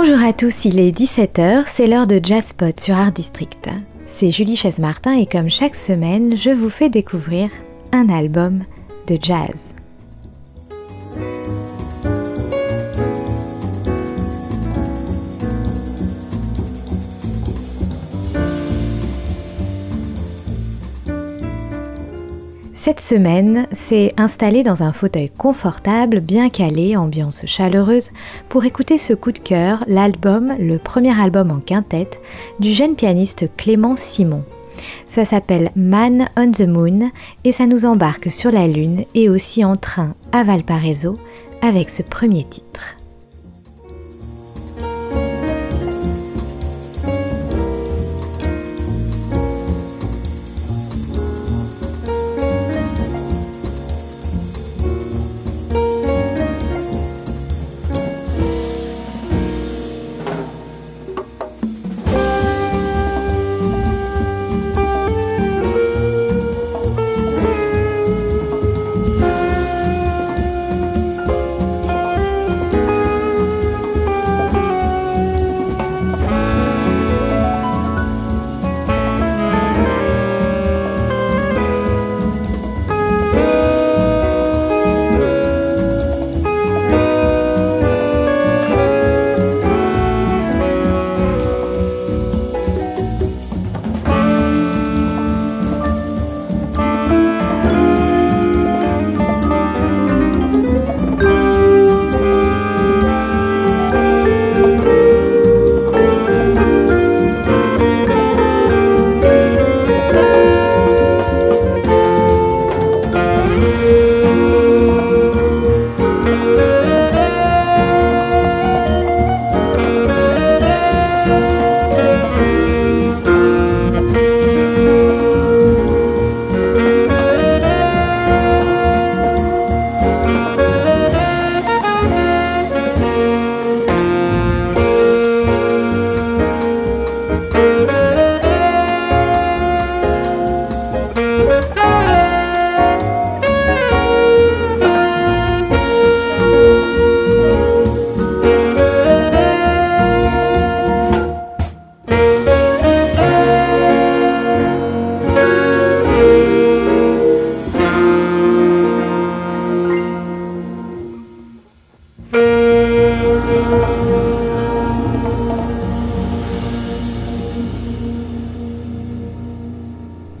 Bonjour à tous, il est 17h, c'est l'heure de Jazzpot sur Art District. C'est Julie Chaise-Martin et comme chaque semaine, je vous fais découvrir un album de jazz. Cette semaine, c'est installé dans un fauteuil confortable, bien calé, ambiance chaleureuse, pour écouter ce coup de cœur, l'album, le premier album en quintette, du jeune pianiste Clément Simon. Ça s'appelle Man on the Moon et ça nous embarque sur la Lune et aussi en train à Valparaiso avec ce premier titre.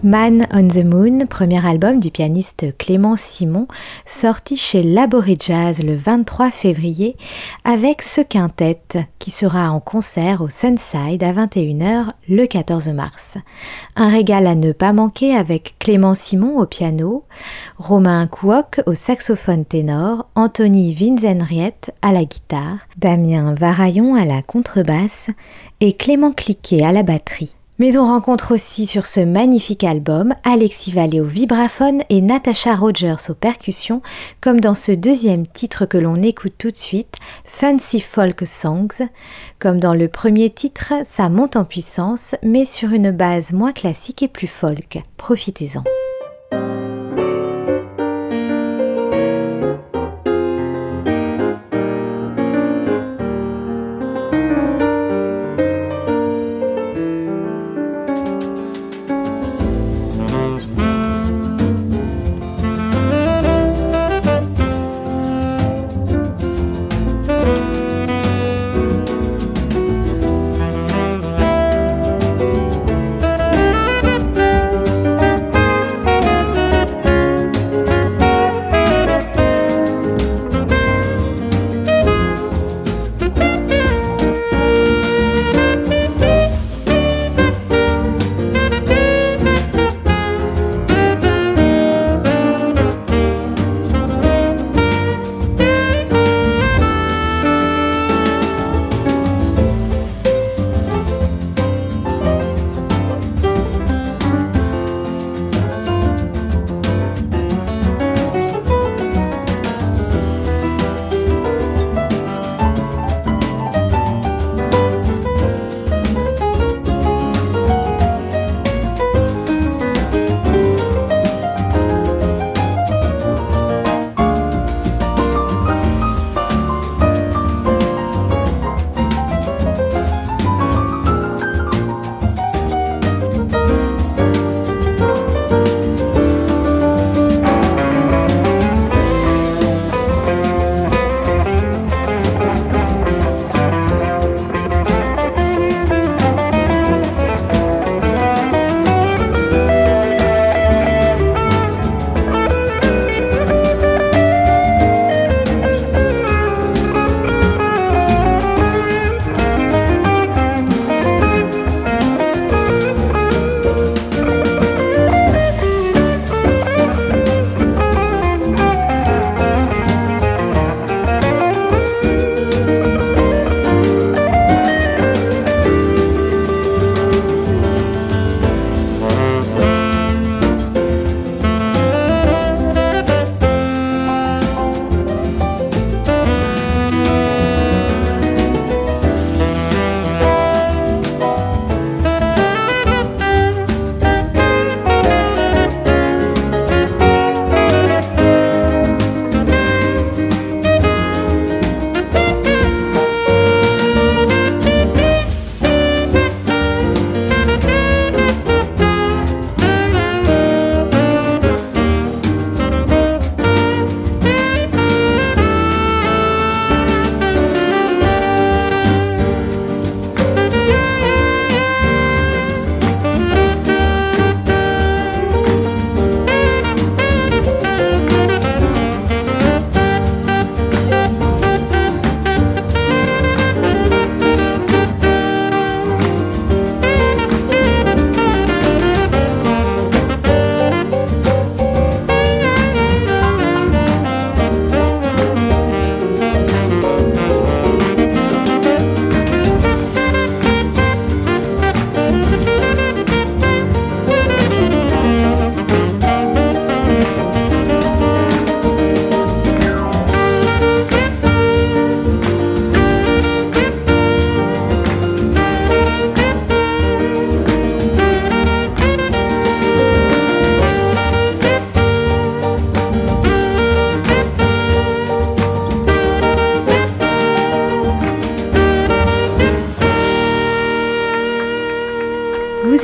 Man on the Moon, premier album du pianiste Clément Simon, sorti chez Laboré Jazz le 23 février, avec ce quintet qui sera en concert au Sunside à 21h le 14 mars. Un régal à ne pas manquer avec Clément Simon au piano, Romain Kouok au saxophone ténor, Anthony Vinzenriet à la guitare, Damien Varaillon à la contrebasse et Clément Cliquet à la batterie. Mais on rencontre aussi sur ce magnifique album Alexis Vallée au vibraphone et Natasha Rogers aux percussions, comme dans ce deuxième titre que l'on écoute tout de suite, Fancy Folk Songs. Comme dans le premier titre, ça monte en puissance, mais sur une base moins classique et plus folk. Profitez-en.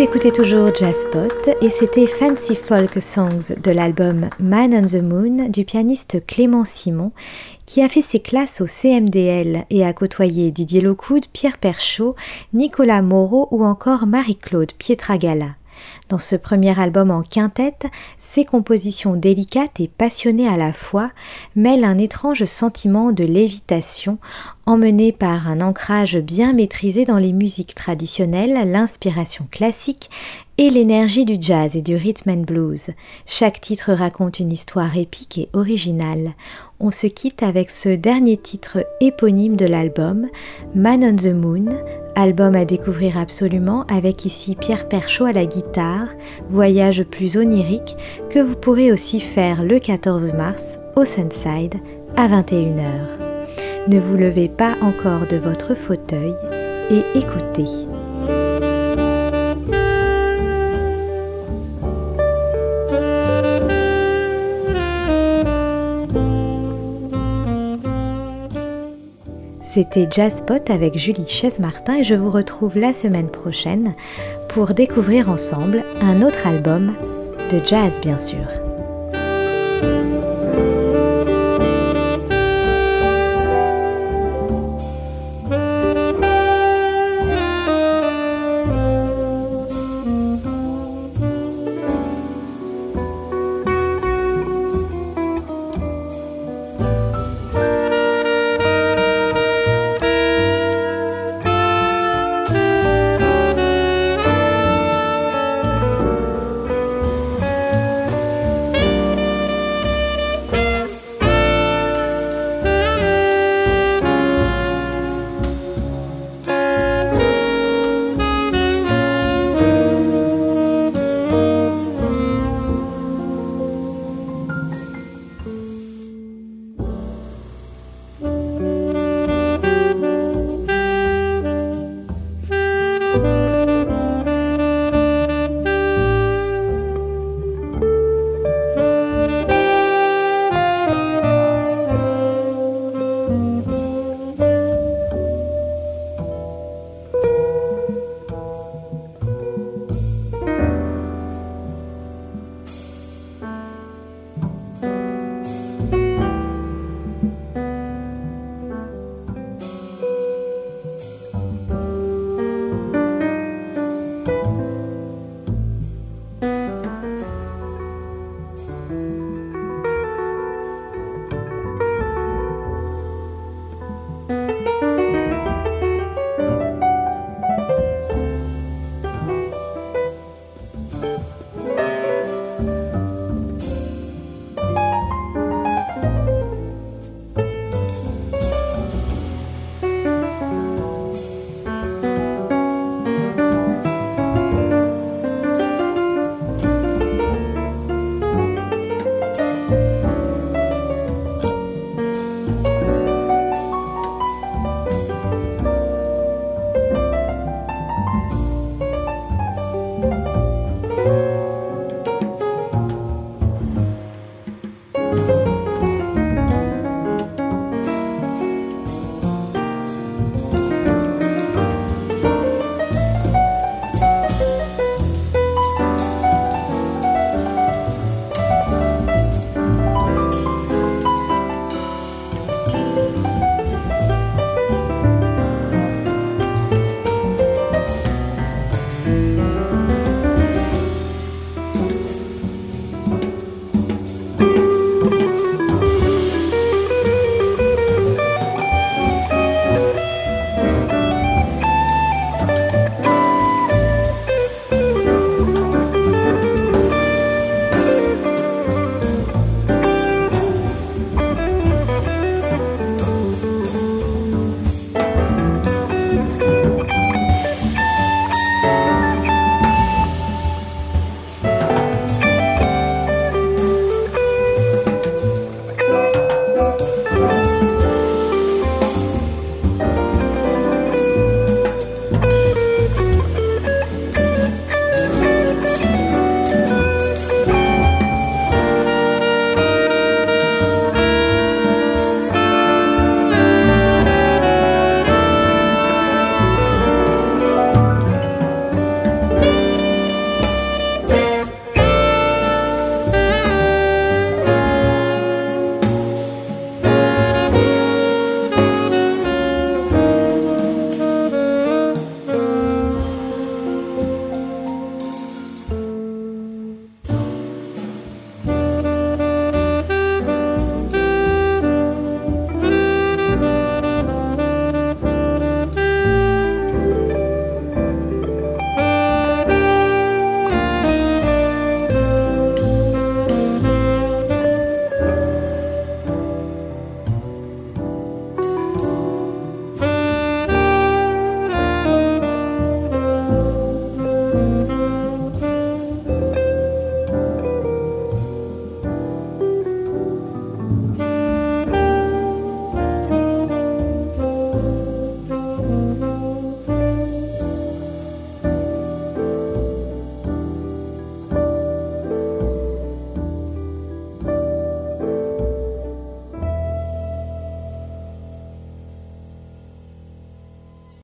Écoutez toujours Jazzpot et c'était Fancy Folk Songs de l'album Man on the Moon du pianiste Clément Simon qui a fait ses classes au CMDL et a côtoyé Didier Locoud, Pierre Perchaud, Nicolas Moreau ou encore Marie-Claude Pietragala. Dans ce premier album en quintette, ses compositions délicates et passionnées à la fois mêlent un étrange sentiment de lévitation, emmené par un ancrage bien maîtrisé dans les musiques traditionnelles, l'inspiration classique et l'énergie du jazz et du rhythm and blues. Chaque titre raconte une histoire épique et originale. On se quitte avec ce dernier titre éponyme de l'album, Man on the Moon, album à découvrir absolument avec ici Pierre Perchaud à la guitare, voyage plus onirique que vous pourrez aussi faire le 14 mars au Sunside à 21h. Ne vous levez pas encore de votre fauteuil et écoutez. C'était Jazzpot avec Julie Chaise-Martin et je vous retrouve la semaine prochaine pour découvrir ensemble un autre album de jazz bien sûr.